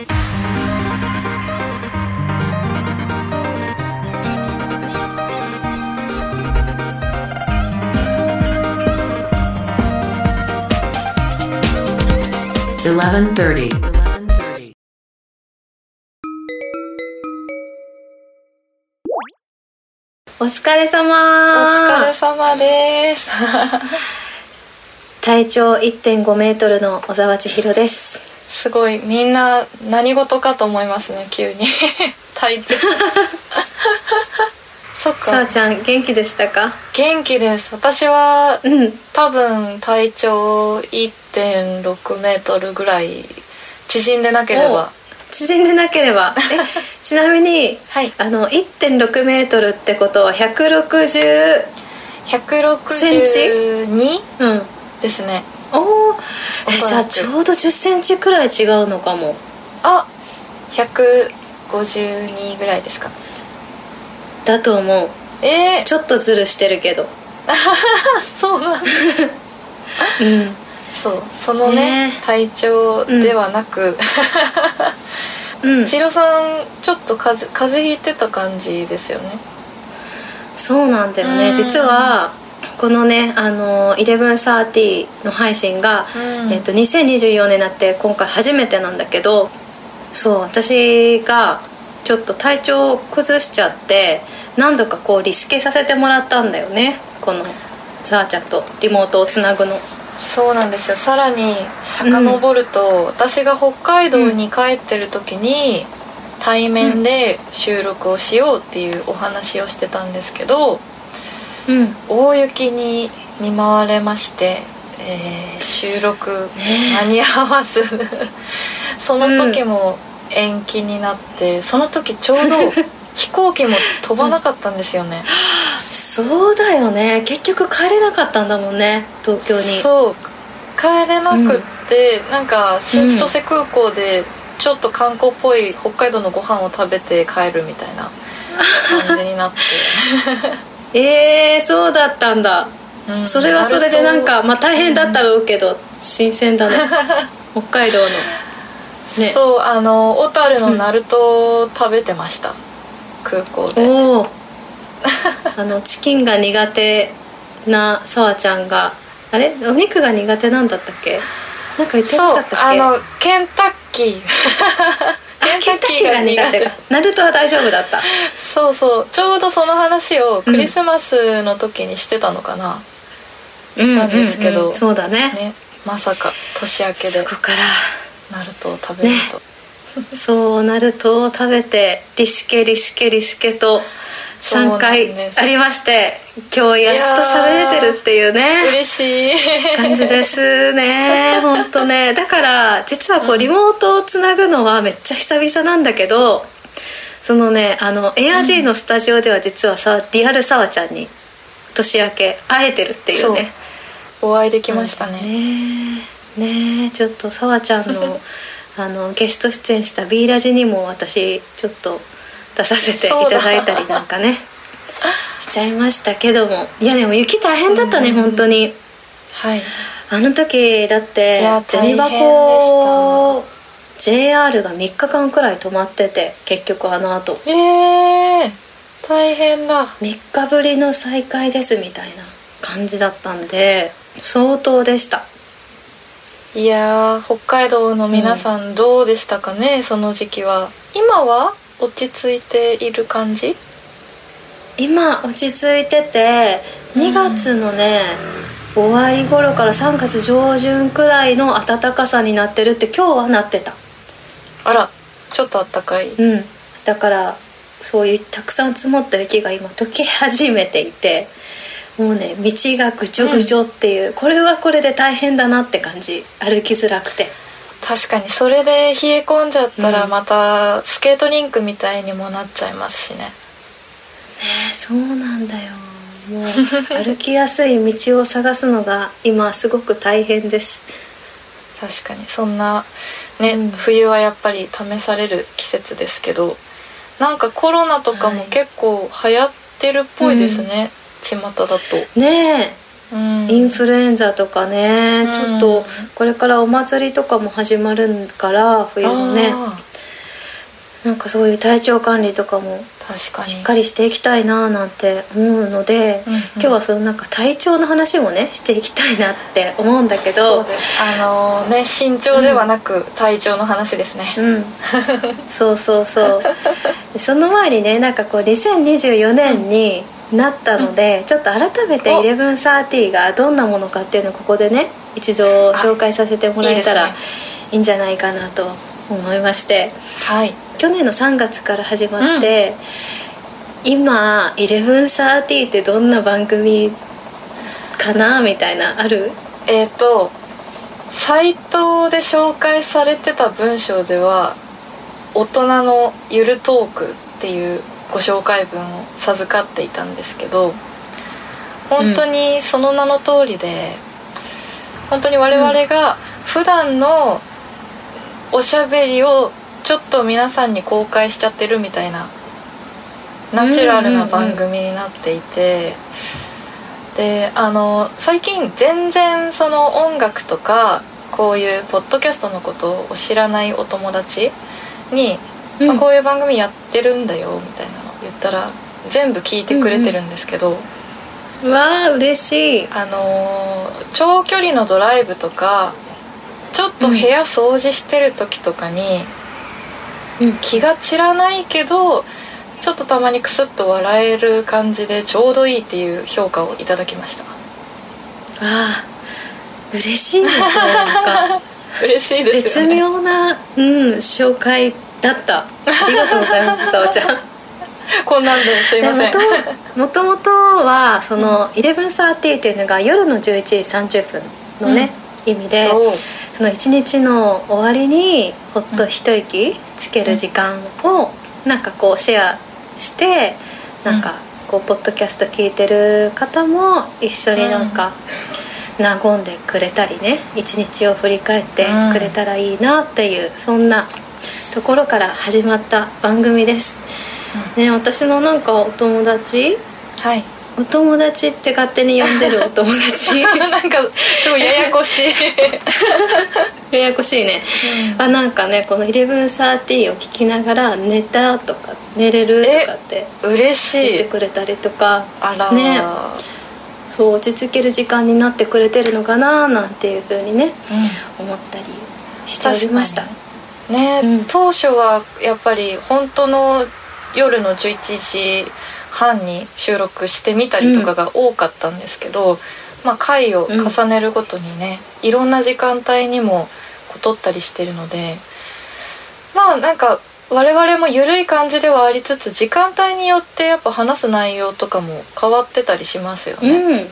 1130. お疲れお様疲れ様です 体長1.5メートルの小沢千尋ですすごいみんな何事かと思いますね急に。体調。そっさあかちゃん元気でしたか？元気です。私はうん。多分体長1.6メートルぐらい縮んでなければ。縮んでなければ。えちなみにはい。あの1.6メートルってことは160 162うんですねおおじゃあちょうど1 0センチくらい違うのかも。あ152ぐらいですか。だと思う。えー、ちょっとズルしてるけど。そうなんだ。うん。そうそのねね。体調ではなく、うん。千尋さんちょっと風邪風邪ひいてた感じですよね。そうなんだよね。うん。実はこのねあの1130の配信が、うん。えっと、2024年になって今回初めてなんだけどそう私がちょっと体調を崩しちゃって何度かこうリスケさせてもらったんだよね。このさあちゃんとリモートをつなぐの。そうなんですよ。さらに遡ると、私が北海道に帰ってる時に対面で収録をしようっていうお話をしてたんですけどうん。大雪に見舞われまして、えー収録間に合わず。その時も延期になってその時ちょうど 飛行機も飛ばなかったんですよね、そうだよね。結局帰れなかったんだもんね東京に。そう。帰れなくって、なんか新千歳空港でちょっと観光っぽい北海道のご飯を食べて帰るみたいな感じになって、えー、そうだったんだ。うんそれはそれでなんかまあ大変だったろうけど新鮮だね。北海道の。ね。そうあの小樽のナルトを食べてました、空港で。おお あのチキンが苦手なさわちゃんがあれ？お肉が苦手なんだったっけ？なんか言ってなかったっけ？あのケンタッキー。あ ケンタッキーが苦手。かナルトは大丈夫だった。そうそう。ちょうどその話をクリスマスの時にしてたのかな、なんですけどうんうんうんそうだね。ねまさか年明けで。そこから。ナルトを食べると、そうナルトを食べてリスケリスケリスケと3そうなん回ありまして今日やっと喋れてるっていうね。嬉しい。感じですね 本当ね。だから実はこうリモートをつなぐのはめっちゃ久々なんだけどそのねあのエアジーのスタジオでは実はさリアルさわちゃんに年明け会えてるっていうね。お会いできましたね。ね。ちょっとさわちゃんの あのゲスト出演した「B ラジ」にも私ちょっと出させていただいたりなんかね。しちゃいましたけども。いやでも雪大変だったね、うん。本当に。はい。あの時だっいてや銭箱 JR が3日間くらい止まってて結局あのあとえー、大変だ。3日ぶりの再開ですみたいな感じだったんで相当でした。いやー北海道の皆さんどうでしたかね、その時期は。今は落ち着いている感じ？今落ち着いてて2月のね、終わり頃から3月上旬くらいの暖かさになってるって今日はなってた。あらちょっとあったかい。うん。だからそういうたくさん積もった雪が今溶け始めていてもうね道がぐちょぐちょっていう、これはこれで大変だなって感じ。歩きづらくて確かにそれで冷え込んじゃったらうん。またスケートリンクみたいにもなっちゃいますしね。ねえそうなんだよ。もう歩きやすい道を探すのが今すごく大変です。確かにそんなね、うん。冬はやっぱり試される季節ですけどなんかコロナとかもはい。結構流行ってるっぽいですね、巷だと、ねえうん、インフルエンザとかね、うん。ちょっとこれからお祭りとかも始まるから冬のね。あなんかそういう体調管理とかもしっかりしていきたいななんて思うので、うんうん。今日はそのなんか体調の話もねしていきたいなって思うんだけど。あのね身長ではなく体調の話ですね、うん、そうそうそう。でその前にねなんかこう2024年になったので、ちょっと改めてお。1130がどんなものかっていうのをここでね一度紹介させてもらえたらいいんじゃないかなと思いまして。はい。去年の3月から始まって、今1130ってどんな番組かなみたいなある？えっ、とサイトで紹介されてた文章では大人のゆるトークっていうご紹介文を授かっていたんですけど本当にその名の通りで、本当に我々が普段のおしゃべりをちょっと皆さんに公開しちゃってるみたいなナチュラルな番組になっていて、であの最近全然その音楽とかこういうポッドキャストのことを知らないお友達に、うん。まあ、こういう番組やってるんだよみたいなの言ったら全部聞いてくれてるんですけど、わあ嬉しい。あのー長距離のドライブとかちょっと部屋掃除してる時とかに、うん。気が散らないけどちょっとたまにクスッと笑える感じでちょうどいいっていう評価をいただきました。ああ 嬉しいですねなんか。嬉しいですね。妙な、うん、紹介だった。ありがとうございますさおちゃん。こんなんですいません。もともとはその「1130」っていうのが夜の11時30分のね、意味でその一日の終わりにほっと一息つける時間をなんかこうシェアしてなんかこうポッドキャスト聞いてる方も一緒になんか和んでくれたりね一日を振り返ってくれたらいいなっていうそんなところから始まった番組です。ね、私のなんかお友達？はい。お友達って勝手に呼んでるお友達？なんかすごいややこしい。ややこしいね、あなんかねこの「1130」を聞きながら寝たとか寝れるとかって嬉し言っていくれたりとか。あらね。そう落ち着ける時間になってくれてるのかななんていうふうにね思ったりしておりました。確ね、うん。当初はやっぱり本当の夜の11時半に収録してみたりとかが多かったんですけど、まあ、回を重ねるごとにね、いろんな時間帯にもこう撮ったりしてるのでまあなんか我々も緩い感じではありつつ時間帯によってやっぱ話す内容とかも変わってたりしますよね。うん。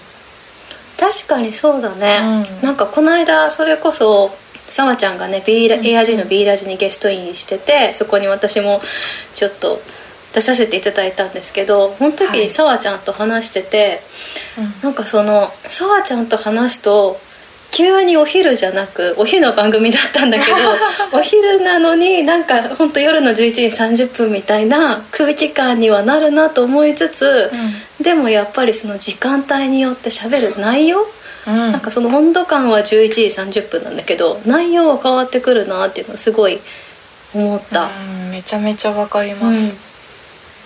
確かにそうだね、うん。なんかこの間それこそさわちゃんがね B ラ、エアジーの B ラジにゲストインしててそこに私もちょっと出させていただいたんですけどその時はい。にさわちゃんと話してて、うん。なんかそのさわちゃんと話すと急にお昼じゃなくお昼の番組だったんだけど お昼なのになんか本当夜の11時30分みたいな空気感にはなるなと思いつつ、でもやっぱりその時間帯によって喋る内容、うんなんかその温度感は11時30分なんだけど内容は変わってくるなっていうのをすごい思った。うんめちゃめちゃわかります。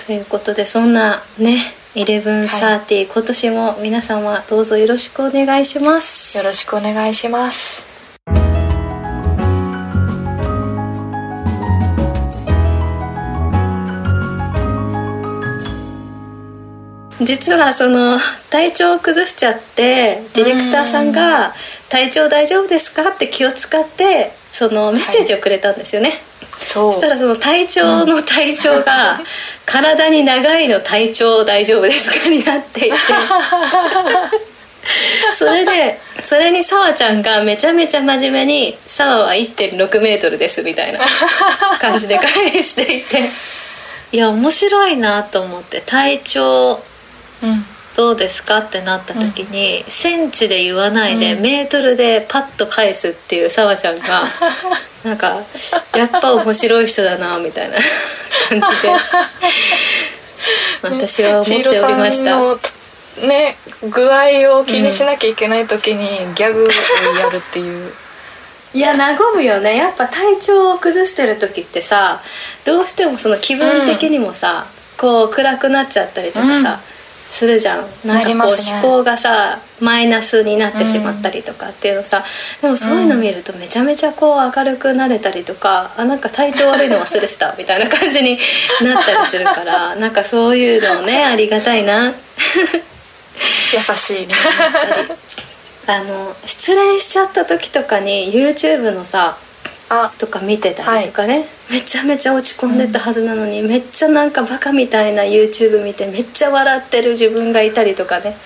ということでそんなね1130、今年も皆様どうぞよろしくお願いしますよろしくお願いします。実はその体調を崩しちゃってディレクターさんが「体調大丈夫ですか?」って気を使ってそのメッセージをくれたんですよね、そう。そしたらその体調の体調が「体に長いの体調大丈夫ですか?」になっていて。それでそれにさわちゃんがめちゃめちゃ真面目に「さわは1 6メートルです」みたいな感じで返していて。いや面白いなと思って体調うんどうですか？ってなった時に、センチで言わないで、うん。メートルでパッと返すっていうさわちゃんが なんかやっぱ面白い人だなみたいな 感じで。私は思っておりました、ね具合を気にしなきゃいけない時にギャグをやるっていう。いや和むよね。やっぱ体調を崩してる時ってさどうしてもその気分的にもさ、うん、こう暗くなっちゃったりとかさ、うん、するじゃん。なんかこう、ね、思考がさマイナスになってしまったりとかっていうのさ、でもそういうの見るとめちゃめちゃこう明るくなれたりとかあなんか体調悪いの忘れてたみたいな感じになったりするから なんかそういうのねありがたいな。優しい あの失恋しちゃった時とかに YouTube のさあ。とか見てたりとかね、はい、めちゃめちゃ落ち込んでたはずなのに、うん、めっちゃなんかバカみたいな YouTube 見てめっちゃ笑ってる自分がいたりとかね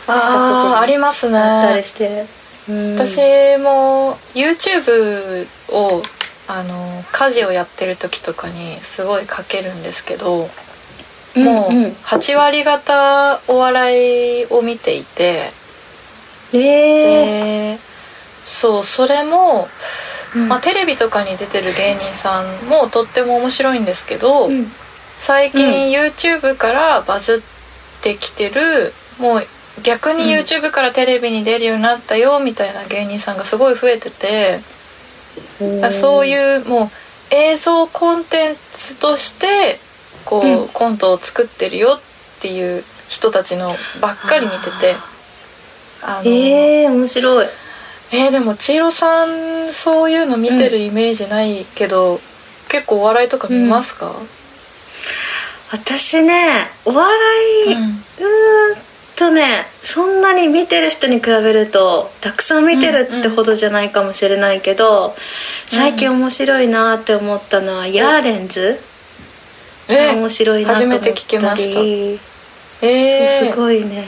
したことありますね。あったりして、うん、私も YouTube をあの家事をやってる時とかにすごいかけるんですけどもう8割方お笑いを見ていてえー、そうそれも、うん、まあ、テレビとかに出てる芸人さんもとっても面白いんですけど、うん、最近 YouTube からバズってきてる、もう逆に YouTube からテレビに出るようになったよみたいな芸人さんがすごい増えてて、そういうもう映像コンテンツとしてこう、うん、コントを作ってるよっていう人たちのばっかり見てて。あのえー、面白いえー、でも千尋さんそういうの見てるイメージないけど、うん、結構お笑いとか見ますか、うん、私ねお笑い、うん、うとねそんなに見てる人に比べるとたくさん見てるってほどじゃないかもしれないけど、うん、最近面白いなって思ったのは、ヤーレンズ、えー、面白いなと思ったり。初めて聞きました。えー、そうすごいね。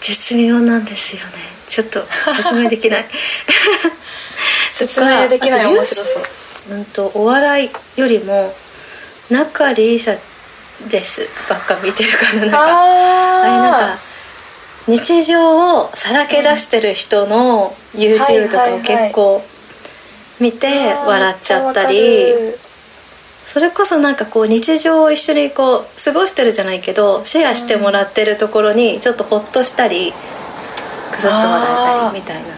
絶妙なんですよねちょっと説明できない。説明できない面白そう。うんとお笑いよりも中里依紗です。ばっか見てるからなんか。あれなんか日常をさらけ出してる人の YouTube とかを結構見て笑っちゃったり。それこそなんかこう日常を一緒にこう過ごしてるじゃないけどシェアしてもらってるところにちょっとホッとしたりくすっと笑えたりみたいな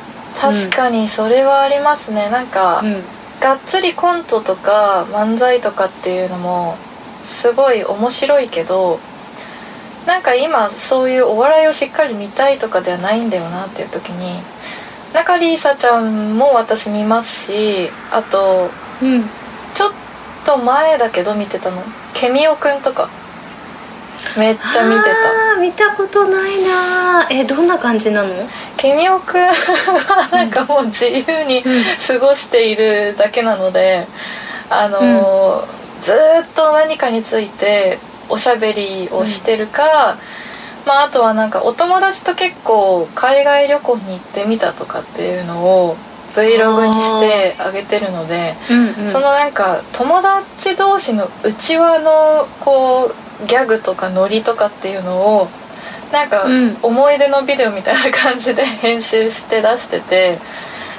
確かにそれはありますね、うん、なんか、うん、がっつりコントとか漫才とかっていうのもすごい面白いけどなんか今そういうお笑いをしっかり見たいとかではないんだよなっていう時に中里依紗ちゃんも私見ますしあと、うん、ちょっと前だけど見てたのケミオくんとかめっちゃ見てた。見たことないなえどんな感じなの？ケミオくんはなんかもう自由に過ごしているだけなのであの、うん、ずっと何かについておしゃべりをしてるか、うん、まあ、あとはなんかお友達と結構海外旅行に行ってみたとかっていうのを Vlog にしてあげてるので、うんうん、そのなんか友達同士の内輪のこうギャグとかノリとかっていうのをなんか思い出のビデオみたいな感じで編集して出してて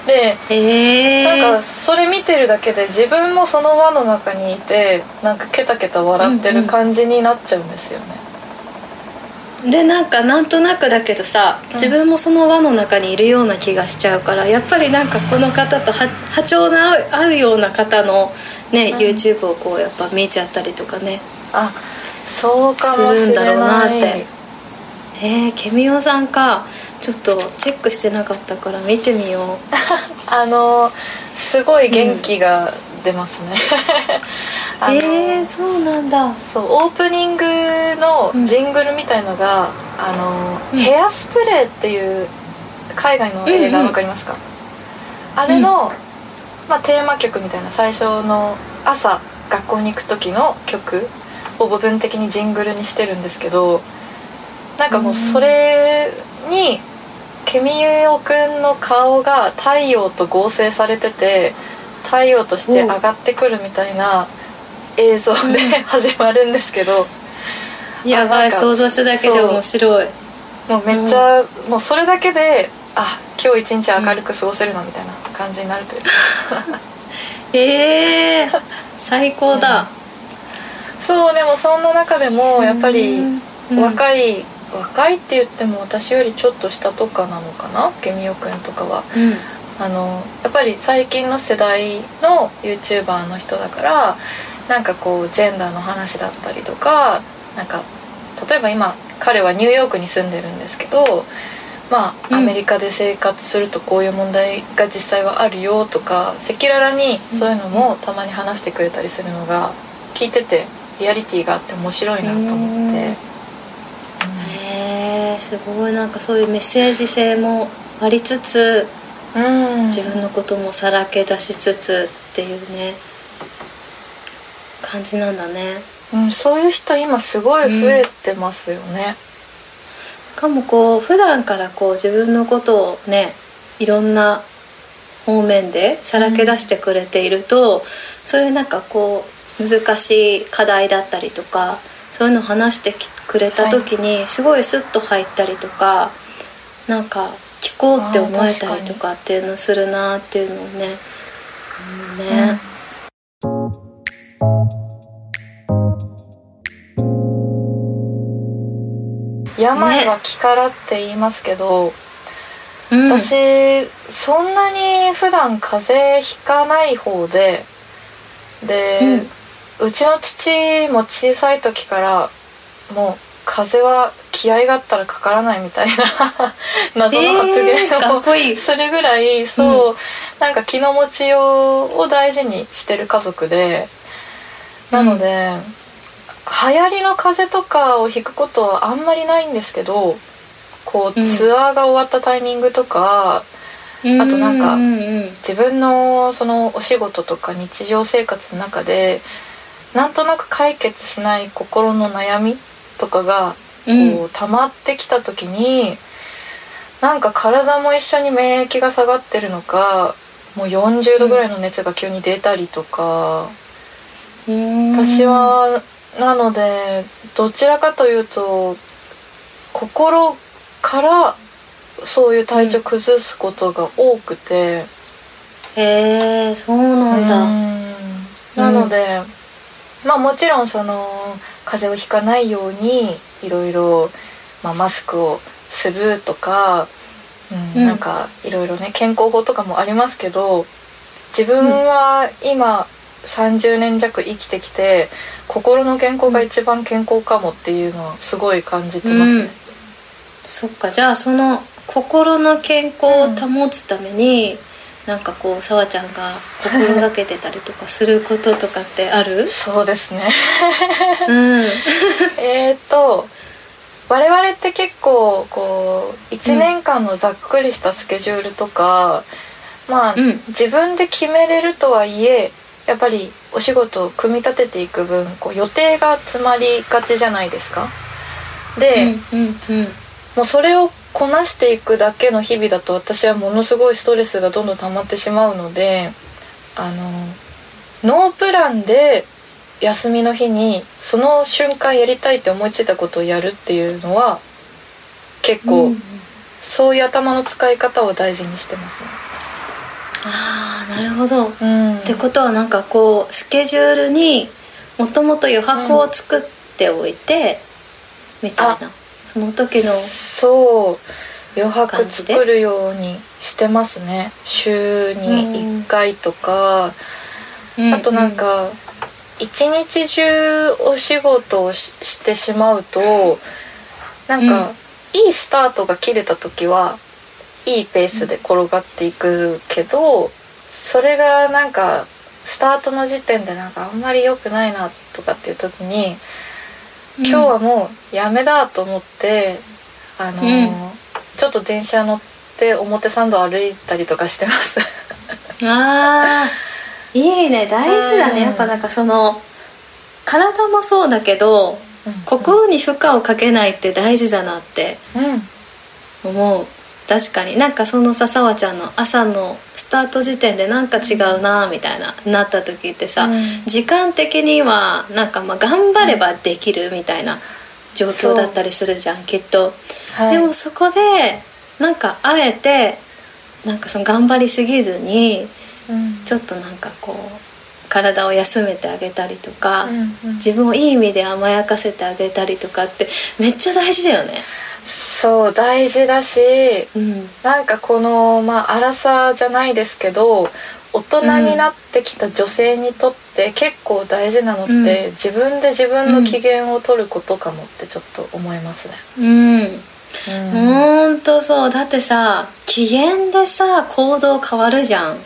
で、え。ー、なんかそれ見てるだけで自分もその輪の中にいてなんかケタケタ笑ってる感じになっちゃうんですよね。うんうんでなんかなんとなくだけどさ自分もその輪の中にいるような気がしちゃうからやっぱりなんかこの方と波長の合うような方のね、うん、YouTube をこうやっぱ見ちゃったりとかね。あそうかもしれない。するんだろうなって。えー、ケミオさんか。ちょっとチェックしてなかったから見てみよう。あのすごい元気が出ますね、うん、えー、そうなんだ。そうオープニングのジングルみたいのが、うん、あの、うん、ヘアスプレーっていう海外の映画わかりますか、うんうん、あれの、まあ、テーマ曲みたいな最初の朝学校に行く時の曲を部分的にジングルにしてるんですけどなんかもうそれにケミオくんの顔が太陽と合成されてて太陽として上がってくるみたいな映像で始まるんですけど、やばい想像しただけで面白い。もうめっちゃ、うん、もうそれだけであ今日一日明るく過ごせるなみたいな感じになるというか。え えー、最高だ、うん、そうでもそんな中でもやっぱり若い、若いって言っても私よりちょっと下とかなのかな？ケミオくんとかは、あのやっぱり最近の世代の YouTuber の人だからなんかこうジェンダーの話だったりとかなんか例えば今彼はニューヨークに住んでるんですけどまあ、アメリカで生活するとこういう問題が実際はあるよとか赤裸々にそういうのもたまに話してくれたりするのが聞いててリアリティがあって面白いなと思って。へえすごい。なんかそういうメッセージ性もありつつ、うん、自分のこともさらけ出しつつっていうね感じなんだね、うん、そういう人今すごい増えてますよね、かもこう普段からこう自分のことをねいろんな方面でさらけ出してくれていると、うん、そういうなんかこう難しい課題だったりとかそういうのを話してくれた時にすごいスッと入ったりとか、はい、なんか聞こうって思えたりとかっていうのするなっていうのをね。うん、ね、病は気からって言いますけど、ね、私そんなに普段風邪ひかない方でで、うん、うちの父も小さい時からもう風邪は気合があったらかからないみたいな 謎の発言を、するぐらいそう、うん、なんか気の持ちようを大事にしてる家族でなので、うん流行りの風邪とかを引くことはあんまりないんですけどこうツアーが終わったタイミングとか、うん、あとなんか自分のそのお仕事とか日常生活の中でなんとなく解決しない心の悩みとかがこう溜まってきた時に、なんか体も一緒に免疫が下がってるのかもう40度ぐらいの熱が急に出たりとか、私はなのでどちらかというと心からそういう体調崩すことが多くて、うん、へえそうなんだ、なので、うん、まあもちろんその風邪をひかないようにいろいろマスクをするとか、うん、なんかいろいろね健康法とかもありますけど自分は今30年弱生きてきて心の健康が一番健康かもっていうのはすごい感じてますね、うん、そっか。じゃあその心の健康を保つために、うん、なんかこうさわちゃんが心がけてたりとかすることとかってある？そうですね。うん。えっと我々って結構こう1年間のざっくりしたスケジュールとか、うん、まあ、うん、自分で決めれるとはいえやっぱりお仕事を組み立てていく分こう予定が詰まりがちじゃないですか。で、うんうんうん、もうそれをこなしていくだけの日々だと私はものすごいストレスがどんどん溜まってしまうのであのノープランで休みの日にその瞬間やりたいって思いついたことをやるっていうのは結構、うん、そういう頭の使い方を大事にしてますね。ああなるほど、うん、ってことはなんかこうスケジュールにもともと余白を作っておいて、みたいな。その時のそう。余白作るようにしてますね。週に1回とか、うん、あとなんか、一日中お仕事をしてしまうとなんか、いいスタートが切れた時はいいペースで転がっていくけどそれがなんかスタートの時点でなんかあんまり良くないなとかっていう時に今日はもうやめだと思って、あのーうん、ちょっと電車乗って表参道歩いたりとかしてます。あー。いいね。大事だね、うん、やっぱなんかその体もそうだけど、うん、心に負荷をかけないって大事だなって思う、確かに。なんかそのささわちゃんの朝のスタート時点でなんか違うなみたいななった時ってさ、うん、時間的にはなんかまあ頑張ればできるみたいな状況だったりするじゃんきっと、はい、でもそこでなんかあえてなんかその頑張りすぎずに、うん、ちょっとなんかこう体を休めてあげたりとか、うんうん、自分をいい意味で甘やかせてあげたりとかってめっちゃ大事だよねそそう大事だしうん。なんかこのまあ荒さじゃないですけど大人になってきた女性にとって結構大事なのって、うん。自分で自分の機嫌を取ることかもってちょっと思いますね。うん。うん。ほんとそう。だってさ機嫌でさ行動変わるじゃん。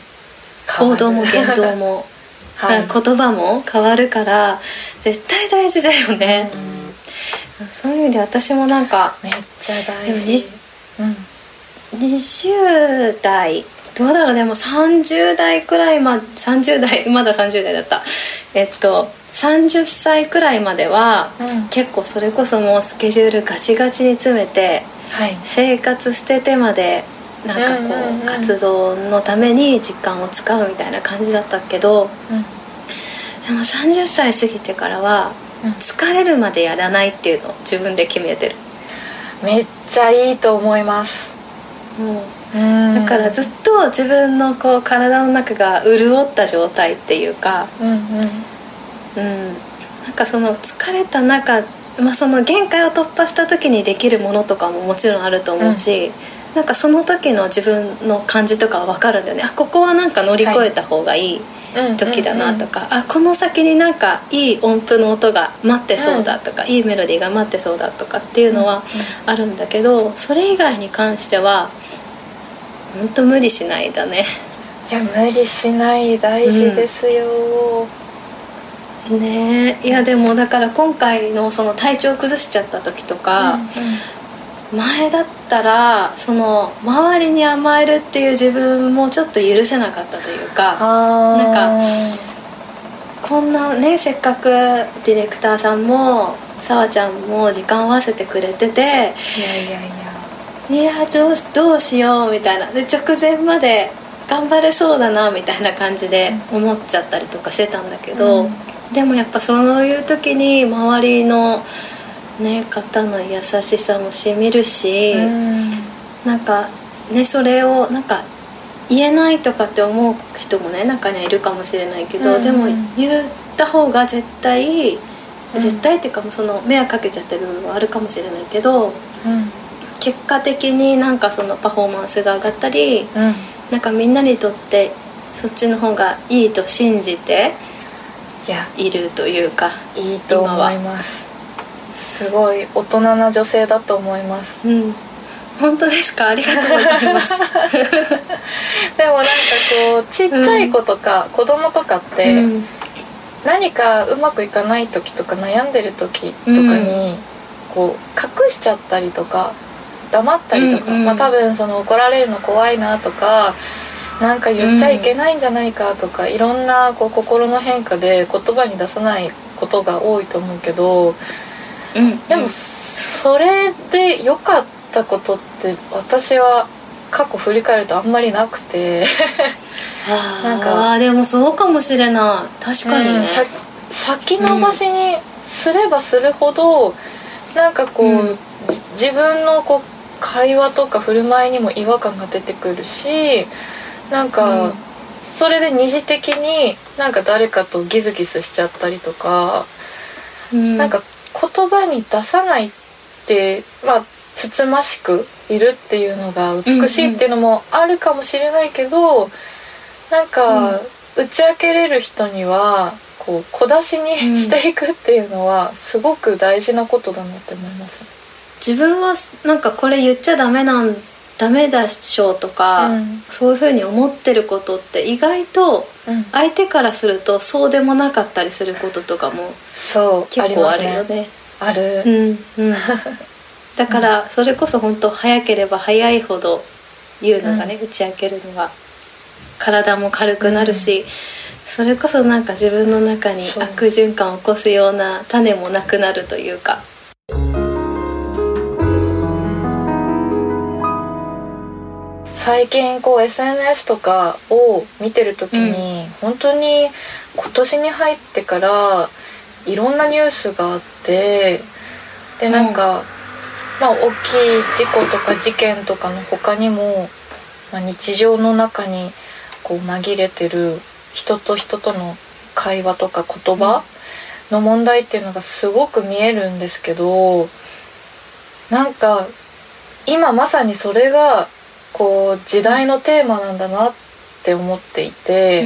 行動も言動も、はい、言葉も変わるから絶対大事だよね。う、んそういう意味で私もなんかめっちゃ大でも事に。うん20代どうだろうでも30代くらいま30代まだ30代だった。えっと30歳くらいまではうん。結構それこそもうスケジュールガチガチに詰めてはい。生活捨ててまでなんかこう,、うんうんうん活動のために時間を使うみたいな感じだったけどうん。でも30歳過ぎてからはうん疲れるまでやらないっていうのを自分で決めてる、めっちゃいいと思います。だからずっと自分のこう体の中が潤った状態っていうか、うんうん。うん、なんかその疲れた中、まあ、その限界を突破した時にできるものとかももちろんあると思うし、なんかその時の自分の感じとかは分かるんだよね。あここはなんか乗り越えた方がいい。うん時だなとか、あこの先になんかいい音符の音が待ってそうだとか、いいメロディーが待ってそうだとかっていうのはあるんだけどそれ以外に関しては本当無理しないだね。いや無理しない大事ですよ。ねえ。いやでもだから今回のその体調崩しちゃった時とか、前だったらその周りに甘えるっていう自分もちょっと許せなかったというかなんこんなねせっかくディレクターさんもさわちゃんも時間を合わせてくれてていやいやいや。いやどうしどうしようみたいな。で直前まで頑張れそうだなみたいな感じで思っちゃったりとかしてたんだけど、うん。でもやっぱそういう時に周りの、ね、方の優しさもしみるし、うん。なんかねそれをなんか言えないとかって思う人もね中にはいるかもしれないけど、うん。でも言った方が絶対、うん。絶対っていうかその迷惑かけちゃってる部分はあるかもしれないけどうん。結果的になんかそのパフォーマンスが上がったりうん。なんかみんなにとってそっちの方がいいと信じているというか、いいと思いますすごい大人な女性だと思います。うん、本当ですか？ありがとうございます。でもなんかこうちっちゃい子とか、子供とかって、うん。何かうまくいかない時とか悩んでる時とかに、こう隠しちゃったりとか黙ったりとか、うんうんまあ多分その怒られるの怖いなとかなんか言っちゃいけないんじゃないかとか、いろんなこう心の変化で言葉に出さないことが多いと思うけどうん、でもそれで良かったことって私は過去振り返るとあんまりなくて。あなんか。あーでもそうかもしれない。確かにね、うん。さ先延ばしにすればするほど、なんかこう、うん。じ自分のこう会話とか振る舞いにも違和感が出てくるしなんか、うん。それで二次的になんか誰かとギスギスしちゃったりとか、うん。なんか言葉に出さないってまあつつましくいるっていうのが美しいっていうのもあるかもしれないけど、なんか、打ち明けれる人にはこう小出しにしていくっていうのはすごく大事なことだなって思います。自分はなんかこれ言っちゃダメなんダメだっしょとか、うん。そういうふうに思ってることって意外とうん、相手からするとそうでもなかったりすることとかもそう結構あるよね。ある。うんうん、だからそれこそ本当早ければ早いほど言うのがね、打ち明けるのが体も軽くなるし、それこそなんか自分の中に悪循環を起こすような種もなくなるというか。最近こう SNS とかを見てる時に、本当に今年に入ってからいろんなニュースがあってでなんか、まあ大きい事故とか事件とかの他にも、まあ、日常の中にこう紛れてる人と人との会話とか言葉の問題っていうのがすごく見えるんですけどなんか今まさにそれがこう時代のテーマなんだなって思っていて、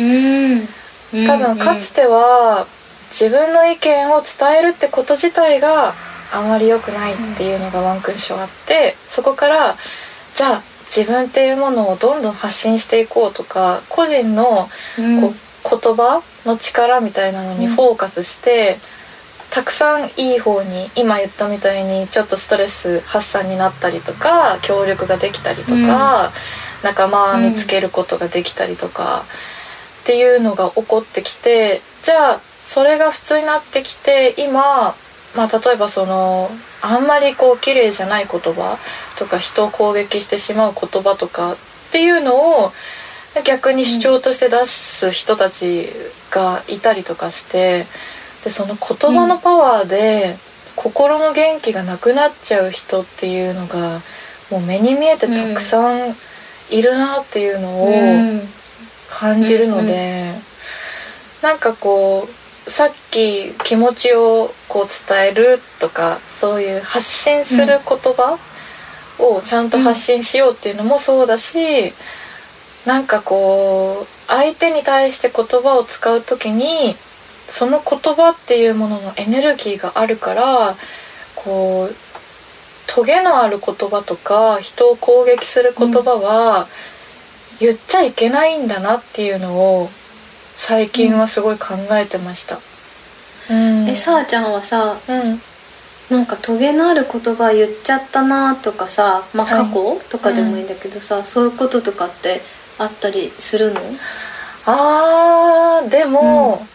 うん。多分かつては自分の意見を伝えるってこと自体があまり良くないっていうのがワンクッションあってそこからじゃあ自分っていうものをどんどん発信していこうとか個人のうん。こう言葉の力みたいなのにフォーカスして、たくさんいい方に今言ったみたいにちょっとストレス発散になったりとか協力ができたりとか、仲間見つけることができたりとか、っていうのが起こってきてじゃあそれが普通になってきて今、まあ、例えばそのあんまりこう綺麗じゃない言葉とか人を攻撃してしまう言葉とかっていうのを逆に主張として出す人たちがいたりとかしてでその言葉のパワーで心の元気がなくなっちゃう人っていうのがもう目に見えてたくさんいるなっていうのを感じるので、なんかこうさっき気持ちをこう伝えるとかそういう発信する言葉をちゃんと発信しようっていうのもそうだし、なんかこう相手に対して言葉を使う時にその言葉っていうもののエネルギーがあるからこうトゲのある言葉とか人を攻撃する言葉は言っちゃいけないんだなっていうのを最近はすごい考えてました。うん、えさあちゃんはさうん。なんかトゲのある言葉言っちゃったなとかさ、まあ、はい。過去とかでもいいんだけどさ、そういうこととかってあったりするの？あーでも、うん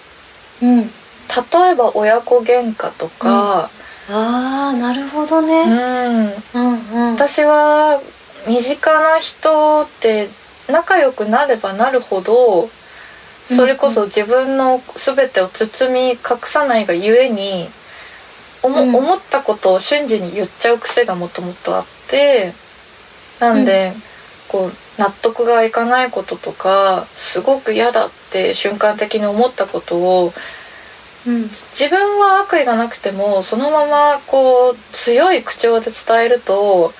例えば親子喧嘩とか、ああなるほどうん。ね、うん、うん。私は身近な人って仲良くなればなるほどそれこそ自分の全てを包み隠さないがゆえに思,、うん。思ったことを瞬時に言っちゃう癖がもともとあって。なんで、こう納得がいかないこととかすごく嫌だって瞬間的に思ったことをうん。自分は悪意がなくてもそのままこう強い口調で伝えると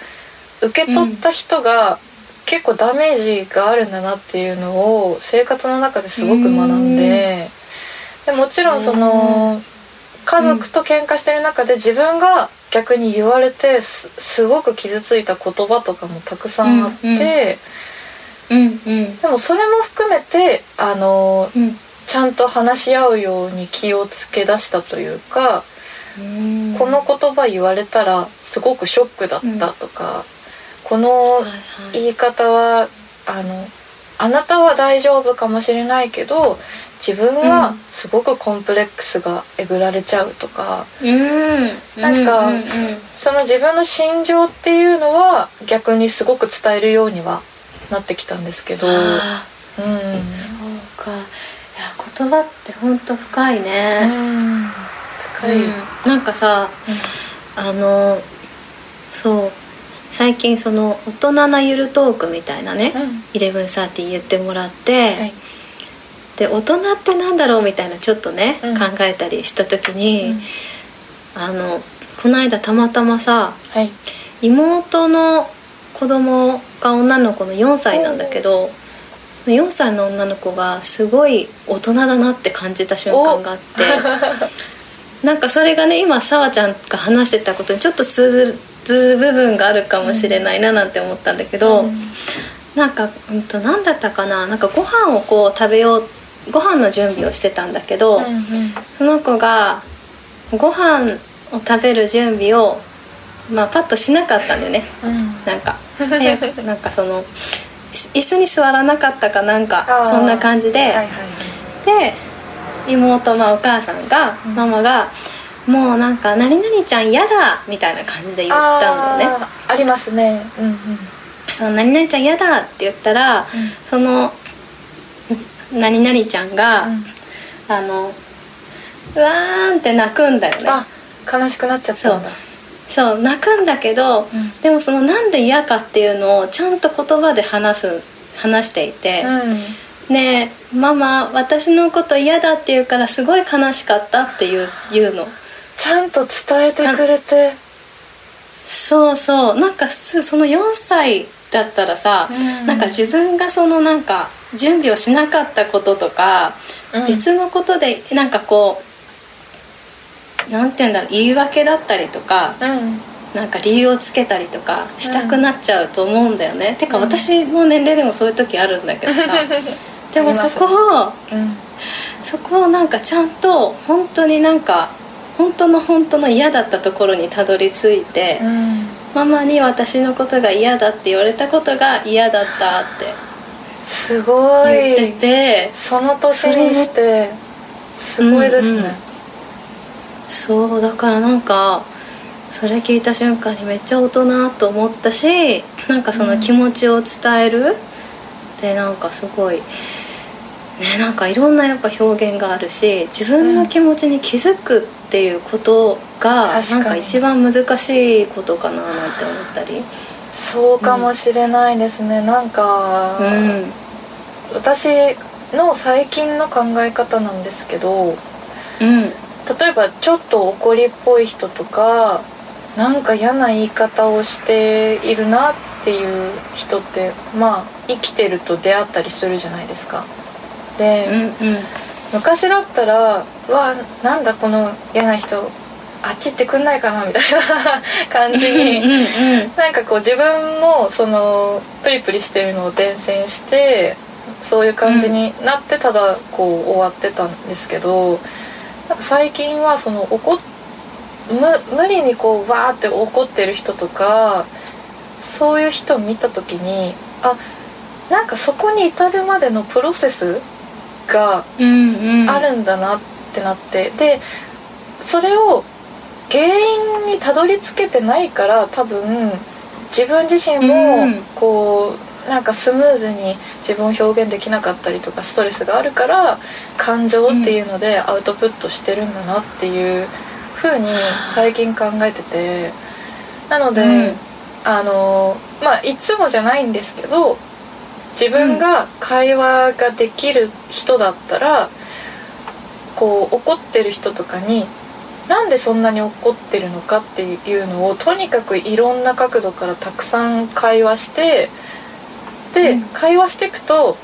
受け取った人が結構ダメージがあるんだなっていうのを生活の中ですごく学んででもちろんその家族と喧嘩してる中で自分が逆に言われてすすごく傷ついた言葉とかもたくさんあって、うんうん。でもそれも含めてあのうん。ちゃんと話し合うように気をつけ出したというか、うん。この言葉言われたらすごくショックだったとか、この言い方はあのあなたは大丈夫かもしれないけど自分はすごくコンプレックスがえぐられちゃうとか、うん。なんかうんうんうん。その自分の心情っていうのは逆にすごく伝えるようにはなってきたんですけど、うん、そうか。いや言葉って本当深いね、うん。深い、うん。なんかさあのそう。最近その大人なゆるトークみたいなね。うん「イレブンサーティ言ってもらって、はいで大人ってなんだろうみたいなちょっとね、うん。考えたりした時に、うん。あのこの間たまたまさはい。妹の子供が女の子の4歳なんだけどその4歳の女の子がすごい大人だなって感じた瞬間があって なんかそれがね今さわちゃんが話してたことにちょっと通ずる部分があるかもしれないななんて思ったんだけど、うん。なんか、うん、と何だったかななんかご飯をこう食べようご飯の準備をしてたんだけど、うんうん。その子がご飯を食べる準備を、まあ、パッとしなかったんだよね。うん。なんか。なんかその椅子に座らなかったかなんかそんな感じで、はいはいで妹、まあ、お母さんが、うん。ママが「もうなんか何々ちゃん嫌だ」みたいな感じで言ったんだよね。ありますね。うんうん。その何々ちゃん嫌だって言ったら、その何々ちゃんが、うん。あのうわーんって泣くんだよね。あ悲しくなっちゃったそう。泣くんだけど、ん。でもそのなんで嫌かっていうのをちゃんと言葉で話す話していて。うん「ねえママ私のこと嫌だって言うからすごい悲しかった」っていう言うの。ちゃんと伝えてくれて。そうそう。なんか普通その4歳だったらさ、うん。なんか自分がそのなんか準備をしなかったこととか、うん。別のことでなんかこうなんて言うんだろう言い訳だったりとかうん。なんか理由をつけたりとかしたくなっちゃうと思うんだよね、てか私の年齢でもそういう時あるんだけどさ。でもそこをうん。そこをなんかちゃんと本当になんか本当の本当の嫌だったところにたどり着いて、うん。ママに私のことが嫌だって言われたことが嫌だったってすご言っていて。その年にしてすごいですね、うんうんそうだからなんかそれ聞いた瞬間にめっちゃ大人と思ったしなんかその気持ちを伝える。ってなんかすごいねなんかいろんなやっぱ表現があるし自分の気持ちに気づくっていうことがなんか一番難しいことかななんて思ったり。そうかもしれないですね、なんか、うん私の最近の考え方なんですけどうん。例えばちょっと怒りっぽい人とかなんか嫌な言い方をしているなっていう人ってまあ生きてると出会ったりするじゃないですか。で、うんうん昔だったら「うわなんだこの嫌な人あっち行ってくんないかな」みたいな 感じにうなんかこう自分もそのプリプリしてるのを伝染してそういう感じになってただこう終わってたんですけどなんか最近はその怒無理にこうわーって怒ってる人とかそういう人を見た時にあなんかそこに至るまでのプロセスがうんうん。あるんだなってなって。でそれを原因にたどり着けてないから多分自分自身もうん。こうなんかスムーズに自分を表現できなかったりとかストレスがあるから感情っていうのでアウトプットしてるんだなっていう風に最近考えてて。なので、うん。あのまあいつもじゃないんですけど自分が会話ができる人だったら、こう怒ってる人とかになんでそんなに怒ってるのかっていうのをとにかくいろんな角度からたくさん会話してで、うん。会話していくと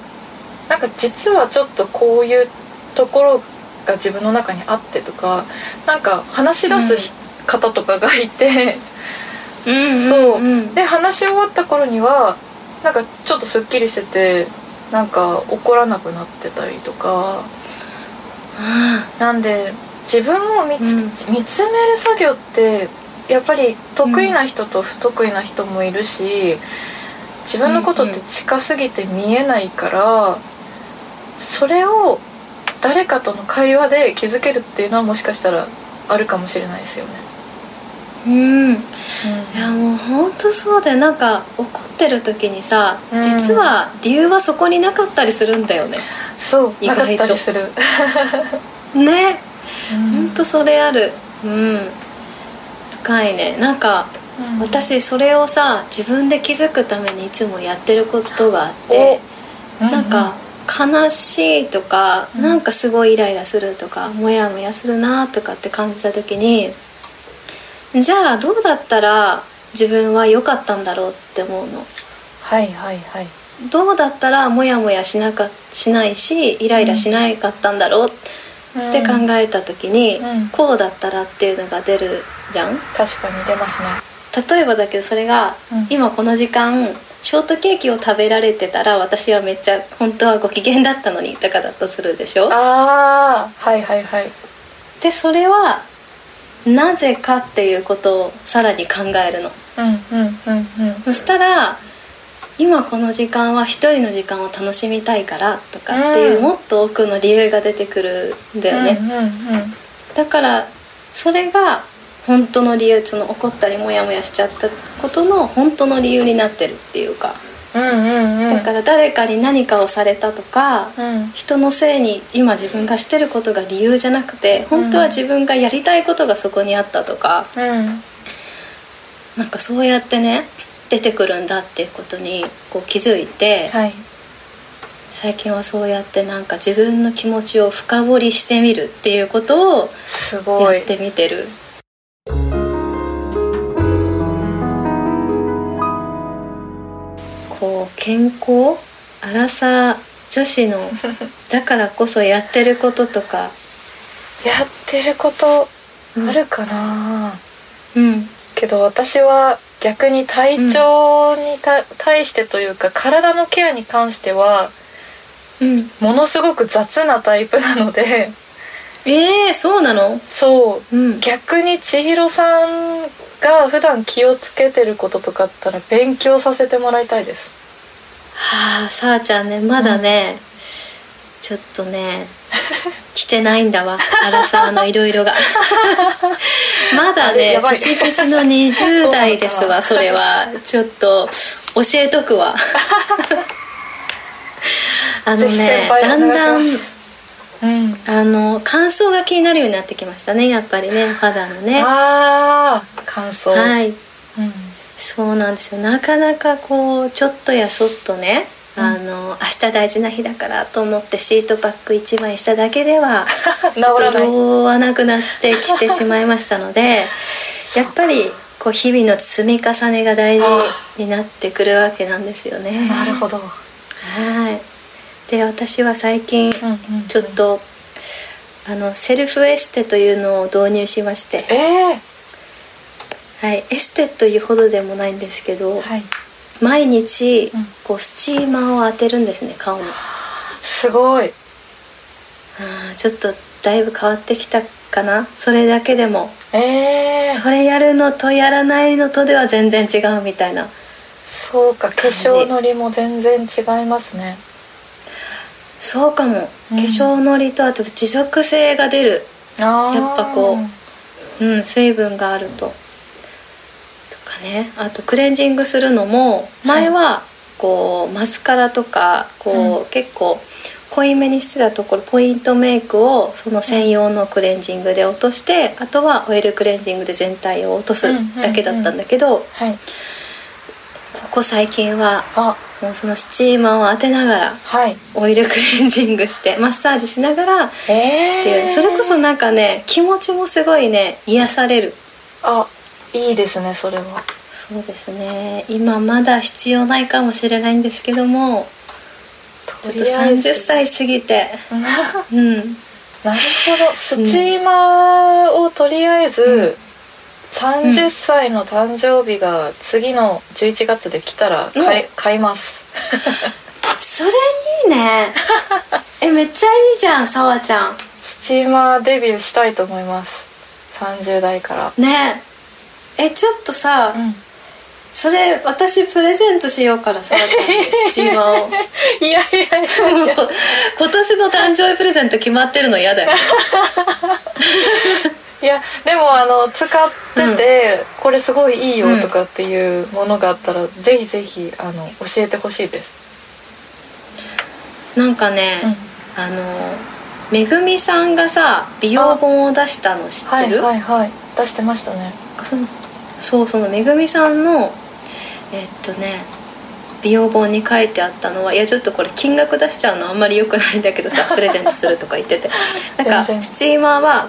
なんか実はちょっとこういうところが自分の中にあってとかなんか話し出すひ、方とかがいて。うんそううん。で話し終わった頃にはなんかちょっとすっきりしててなんか怒らなくなってたりとかあなんで自分を見つ,、うん。見つめる作業ってやっぱり得意な人と不得意な人もいるし自分のことって近すぎて見えないからそれを誰かとの会話で気づけるっていうのはもしかしたらあるかもしれないですよね。うん。いやもう本当そうだよなんか怒ってる時にさ、うん。実は理由はそこになかったりするんだよね。そう意外と。なかったりする。ね。うん。本当それある。うん。深いね。なんかうん。私それをさ自分で気づくためにいつもやってることがあってお。なんか悲しいとか、うん。なんかすごいイライラするとかモヤモヤするなとかって感じた時にじゃあどうだったら自分は良かったんだろうって思うの？はいはいはい。どうだったらモヤモヤしなかしないしイライラしなかったんだろう？って考えた時に、うん。こうだったらっていうのが出るじゃん？確かに出ますね。例えばだけどそれが、うん。今この時間ショートケーキを食べられてたら私はめっちゃ本当はご機嫌だったのにとかだとするでしょ？ああはいはいはい。でそれはなぜかっていうことをさらに考えるの。うんうんうんうんそしたら今この時間は一人の時間を楽しみたいからとかっていう、うん。もっと多くの理由が出てくるんだよね、うんうんうん。だからそれが本当の理由その怒ったりモヤモヤしちゃったことの本当の理由になってるっていうかだから誰かに何かをされたとか、うん。人のせいに今自分がしてることが理由じゃなくて本当は自分がやりたいことがそこにあったとか、うん。なんかそうやってね出てくるんだっていうことにこう気づいて、はい。最近はそうやってなんか自分の気持ちを深掘りしてみるっていうことをすごい。やってみてるこう健康アラサー女子の だからこそやってることとか。やってることあるかな、うん。けど私は逆に体調にた、対してというか体のケアに関してはうん。ものすごく雑なタイプなので。えー、そうなの？そう。うん。逆に千尋さんが普段気をつけてることとかあったら勉強させてもらいたいです。はあさあちゃんねまだね、ちょっとね来てないんだわ。アラサーのいろいろが。まだねやばい。ピチピチの20代ですわ それは。ちょっと教えとくわ。あのねだんだんうん。あの乾燥が気になるようになってきましたねやっぱりね肌のね。ああ乾燥。はい。うん。そうなんですよ。なかなかこうちょっとやそっとね、うん。あの明日大事な日だからと思ってシートパック1枚しただけでは 治ちょっとどわなくなってきてしまいましたので やっぱりこう日々の積み重ねが大事になってくるわけなんですよね。なるほど、はいで私は最近ちょっと、あのセルフエステというのを導入しまして、ええはい、エステというほどでもないんですけど、はい。毎日うん。こうスチーマーを当てるんですね顔に。すごい。あーちょっとだいぶ変わってきたかな。それだけでも。ええそれやるのとやらないのとでは全然違うみたいな。そうか化粧のりも全然違いますねそうかも、うん。化粧のりとあと持続性が出る、やっぱこうん、水分があると。とかね。あとクレンジングするのも前はこうマスカラとかこう、結構濃いめにしてたところポイントメイクをその専用のクレンジングで落としてあとはオイルクレンジングで全体を落とすだけだったんだけど、はいここ最近はあ。もうそのスチーマーを当てながらはい。オイルクレンジングして マッサージしながらってええいうそれこそなんかね気持ちもすごいね癒される。あいいですねそれは。そうですね。今まだ必要ないかもしれないんですけどもちょっと30歳過ぎて。うん。なるほど。スチーマーをとりあえず、30歳の誕生日が次の11月で来たら買い,、買います。それいいね。えめっちゃいいじゃんさわちゃん。スチーマーデビューしたいと思います。30代から。ね。えちょっとさ、うん。それ私プレゼントしようからさわちゃんにスチーマーを。いやいやいや 今年の誕生日プレゼント決まってるの嫌だよいやでもあの使ってて、これすごいいいよとかっていうものがあったら、ぜひぜひあの教えてほしいです、なんかね、あのめぐみさんがさ美容本を出したの知ってる、はいはいはい。出してましたね。そのそうそのめぐみさんのえっとね美容本に書いてあったのはいやちょっとこれ金額出しちゃうのあんまり良くないんだけどさ プレゼントするとか言ってて。なんかスチーマーは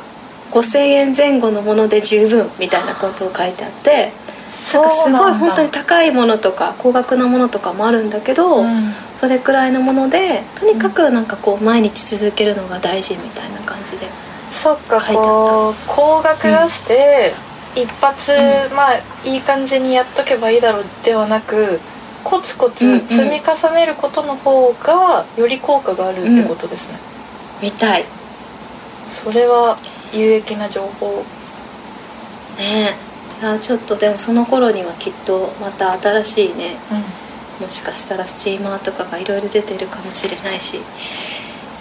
5000円前後のもので十分みたいなことを書いてあってそなんかすごい本当に高いものとか高額なものとかもあるんだけど、うん。それくらいのものでとにかくなんかこう毎日続けるのが大事みたいな感じでそっか書いてあった。高額出して、一発、まあいい感じにやっとけばいいだろうではなくコツコツうんうん。積み重ねることの方がより効果があるってことですね、見たい。それは有益な情報。ねえ。いやちょっとでもその頃にはきっとまた新しいねうん。もしかしたらスチーマーとかがいろいろ出てるかもしれないし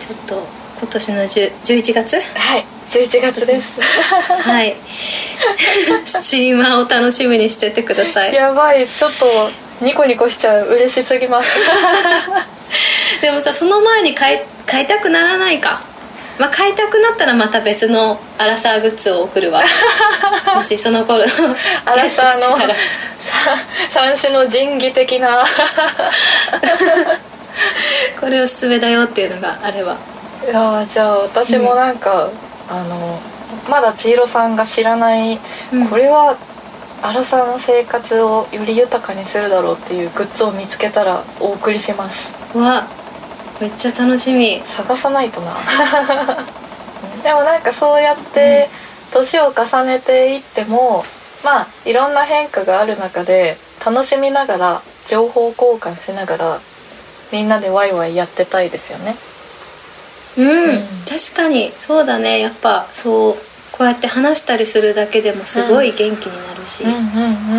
ちょっと今年の10 11月？はい11月です。はい。スチーマーを楽しみにしててください。やばい。ちょっとニコニコしちゃう。嬉しすぎます。でもさその前に買い買いたくならないか？まあ買いたくなったらまた別のアラサーグッズを送るわ。もしその頃アラサーの三種の神器的な。これおすすめだよっていうのがあれば。いやーじゃあ私もなんか、あのまだ千尋さんが知らない、うん。これはアラサーの生活をより豊かにするだろうっていうグッズを見つけたらお送りします。わめっちゃ楽しみ。探さないとな。でもなんかそうやって年を重ねていっても、まあいろんな変化がある中で楽しみながら情報交換しながらみんなでワイワイやってたいですよね。うん、うん。確かに。そうだね。やっぱそうこうやって話したりするだけでもすごい元気になるし、うんうんう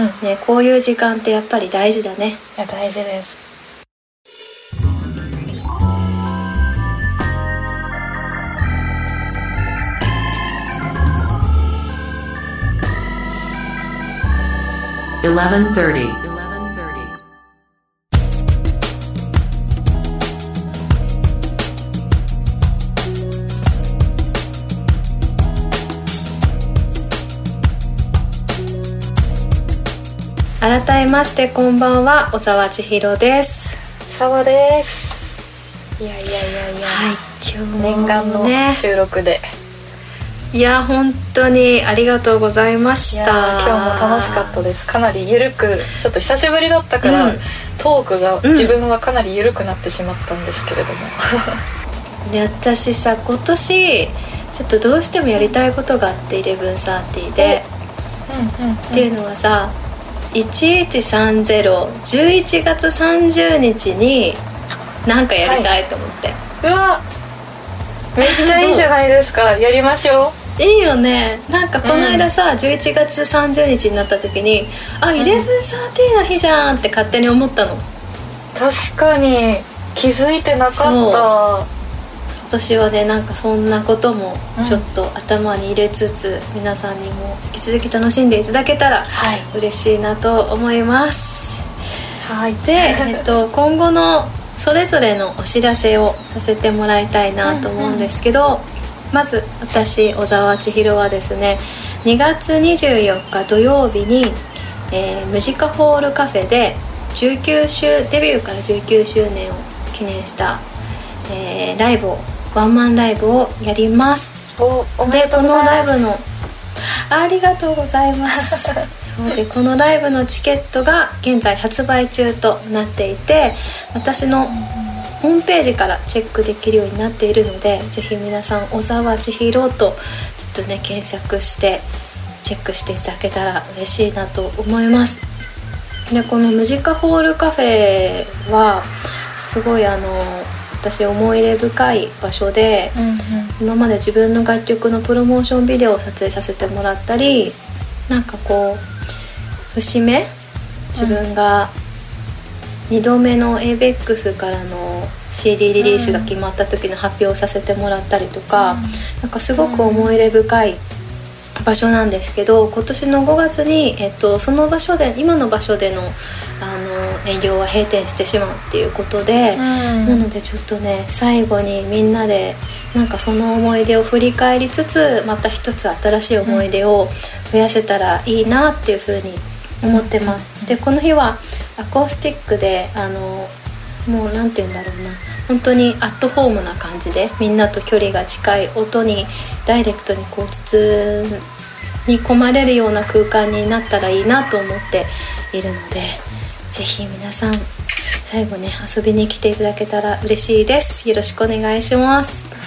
ん。いね、こういう時間ってやっぱり大事だね。や大事です 1130. 1130. 改めましてこんばんは小沢千尋ですサワですいやいやいやいや、はい今日も念願のね収録で、いや本当にありがとうございました。ー今日も楽しかったです。かなりゆるくちょっと久しぶりだったから、うん。トークがうん。自分はかなりゆるくなってしまったんですけれども、で私さ今年ちょっとどうしてもやりたいことがあって1130で。うんうんうん。っていうのはさ113011月30日になんかやりたいと思って、うわめっちゃいいじゃないですか。やりましょいいよね。なんかこの間さ、11月30日になった時にあ1130の日じゃんって勝手に思ったの。う確かに気づいてなかった。今年はねなんかそんなこともうん。ちょっと頭に入れつつ、皆さんにも引き続き楽しんでいただけたらはい。嬉しいなと思います。はい。で、えっと、今後のそれぞれのお知らせをさせてもらいたいなと思うんですけど、まず私小沢千尋はですね2月24日土曜日に、えームジカホールカフェで19周デビューから19周年を記念した、えーライブをワンマンライブをやります。おおめでこのでとうございます。ライブのありがとうございます。そうでこのライブのチケットが現在発売中となっていて私のホームページからチェックできるようになっているのでぜひ皆さん小沢千尋とちょっとね検索してチェックしていただけたら嬉しいなと思います。でこのムジカホールカフェはすごいあの私思い入れ深い場所でうんうん。今まで自分の楽曲のプロモーションビデオを撮影させてもらったりなんかこう節目？自分が2度目の ABEX からの CD リリースが決まった時の発表をさせてもらったりとか、なんかすごく思い入れ深い場所なんですけど今年の5月に、えっと、その場所で今の場所でのあの営業は閉店してしまうっていうことで。うん。なのでちょっとね最後にみんなでなんかその思い出を振り返りつつまた一つ新しい思い出を増やせたらいいなっていうふうに思ってます。でこの日はアコースティックであのもうなんて言うんだろうな。本当にアットホームな感じでみんなと距離が近い音にダイレクトにこう包み込まれるような空間になったらいいなと思っているのでぜひ皆さん最後ね遊びに来ていただけたら嬉しいです。よろしくお願いします。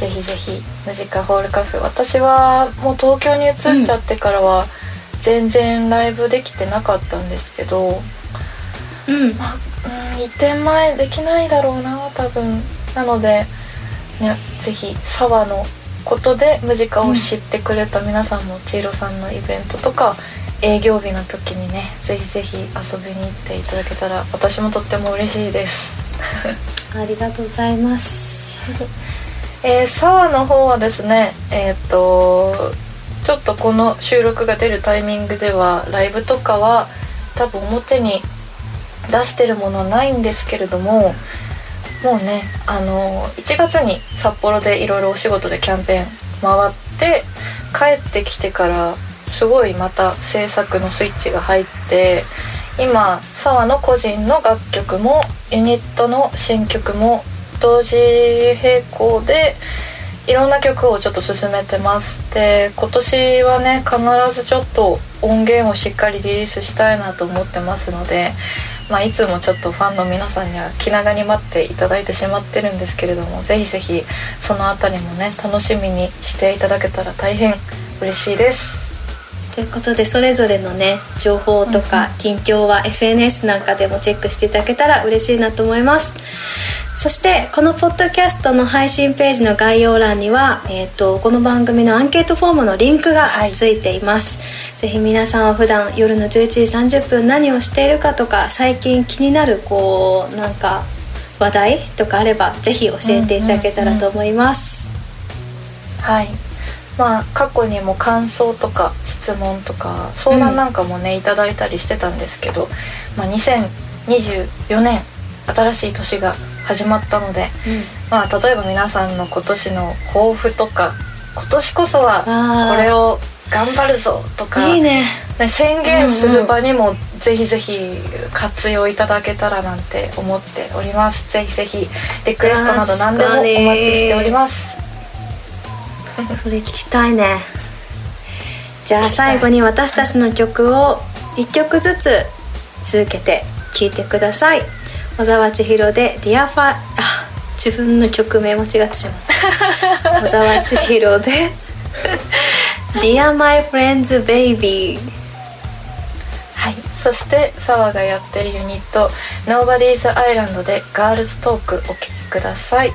ぜひぜひムジカホールカフェ。私はもう東京に移っちゃってからは全然ライブできてなかったんですけど、うんまあうん、移転前できないだろうな多分。なので、ね、ぜひ沢のことでムジカを知ってくれた皆さんも千尋さんのイベントとか営業日の時にねぜひぜひ遊びに行っていただけたら私もとっても嬉しいです。ありがとうございます。えー、沢の方はですねえーっとちょっとこの収録が出るタイミングではライブとかは多分表に出してるものないんですけれどももうねあの1月に札幌でいろいろお仕事でキャンペーン回って帰ってきてからすごいまた制作のスイッチが入って今沢の個人の楽曲もユニットの新曲も同時並行でいろんな曲をちょっと進めてます。で今年はね必ずちょっと音源をしっかりリリースしたいなと思ってますので、まあ、いつもちょっとファンの皆さんには気長に待っていただいてしまってるんですけれどもぜひぜひその辺りもね楽しみにしていただけたら大変嬉しいです。ということでそれぞれのね情報とか近況は SNS なんかでもチェックしていただけたら嬉しいなと思います。そしてこのポッドキャストの配信ページの概要欄には、えーと、この番組のアンケートフォームのリンクがついています、はい、ぜひ皆さんは普段夜の11時30分何をしているかとか最近気になるこうなんか話題とかあればぜひ教えていただけたらと思います、はいまあ過去にも感想とか質問とか相談なんかもね、うん、いただいたりしてたんですけど、まあ、2024年新しい年が始まったので、うん、まあ例えば皆さんの今年の抱負とか今年こそはこれを頑張るぞとかいいね。宣言する場にもぜひぜひ活用いただけたらなんて思っております。ぜひぜひリクエストなど何でもお待ちしておりますそれ聞きたいね。じゃあ最後に私たちの曲を1曲ずつ続けて聴いてください。小沢千尋で「Dear ファあ自分の曲名間違ってしまった。小沢千尋で「Dear My Friends Baby」はい。そして澤がやってるユニット「Nobody's Island」で「ガールズトーク」お聴きください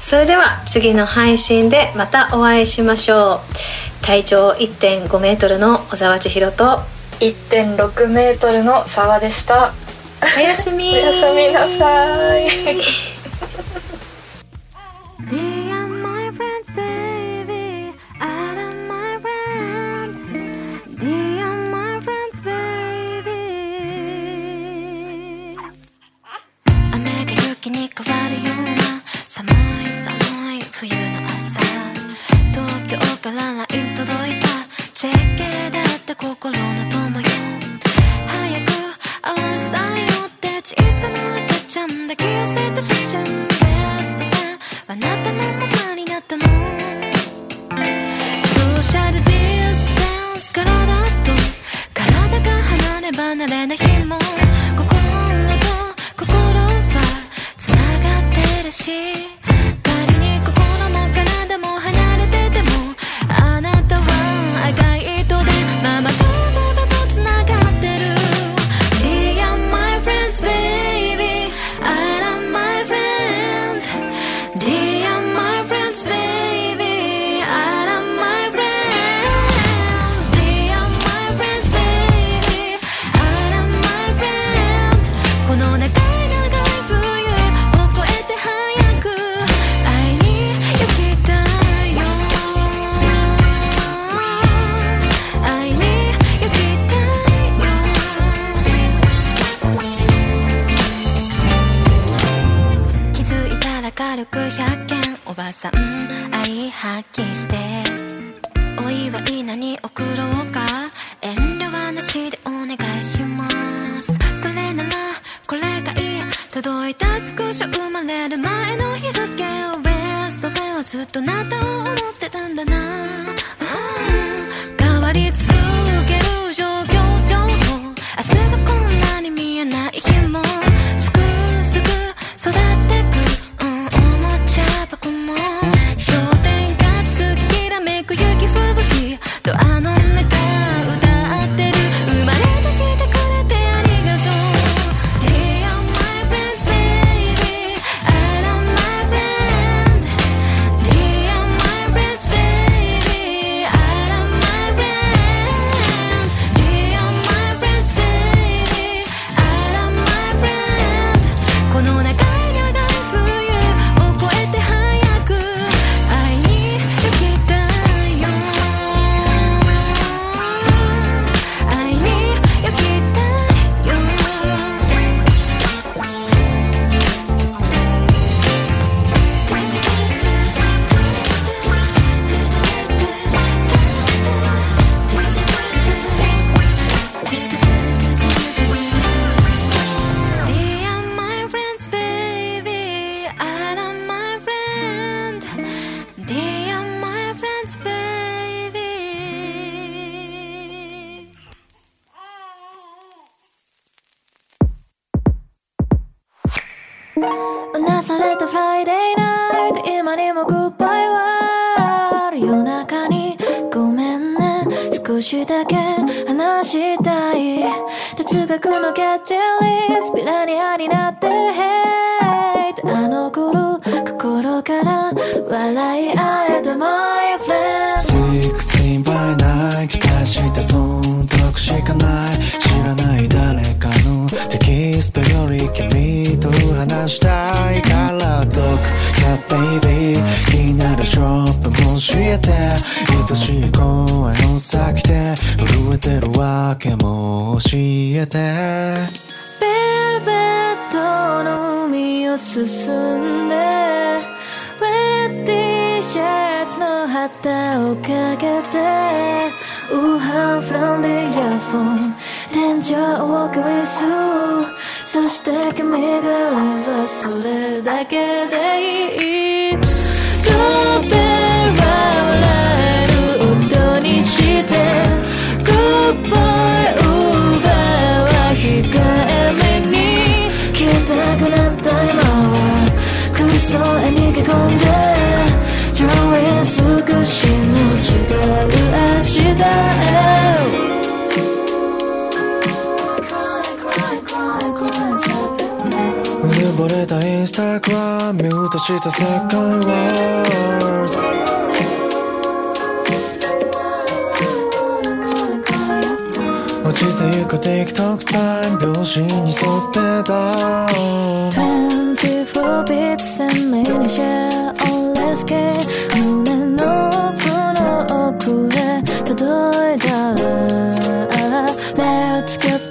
それでは次の配信でまたお会いしましょう。体長1.5メートルの小沢千尋と。1.6メートルの沢でした。おやすみおやすみなさいから LINE 届いたチェッケだった心のさん愛発揮して。お祝い何送ろうか？遠慮はなしでお願いします。それならこれがいい届いた少し生まれる前の日付をベストフェンスずっとなたを得しかない知らない誰かのテキストより君と話したいから解く Cat baby 気になるショップも教えて。愛しい声をさきて震えてるわけも教えて。ベルベットの海を進んで。ウェッティシャツの旗をかけて。ウーハンフロンでイヤフォン天井を walk with you そして君がいればそれだけでいいドーベルは笑える音にして Goodbye 奪は控えめに消えたくなった今は空想へ逃げ込んで Drawing 少しの違ううぬぼれたインスタグラムミュートした世界ワーズ落ちてゆく TikTok タイム秒針に沿ってた24 bits 鮮明にシェア on let's get Let's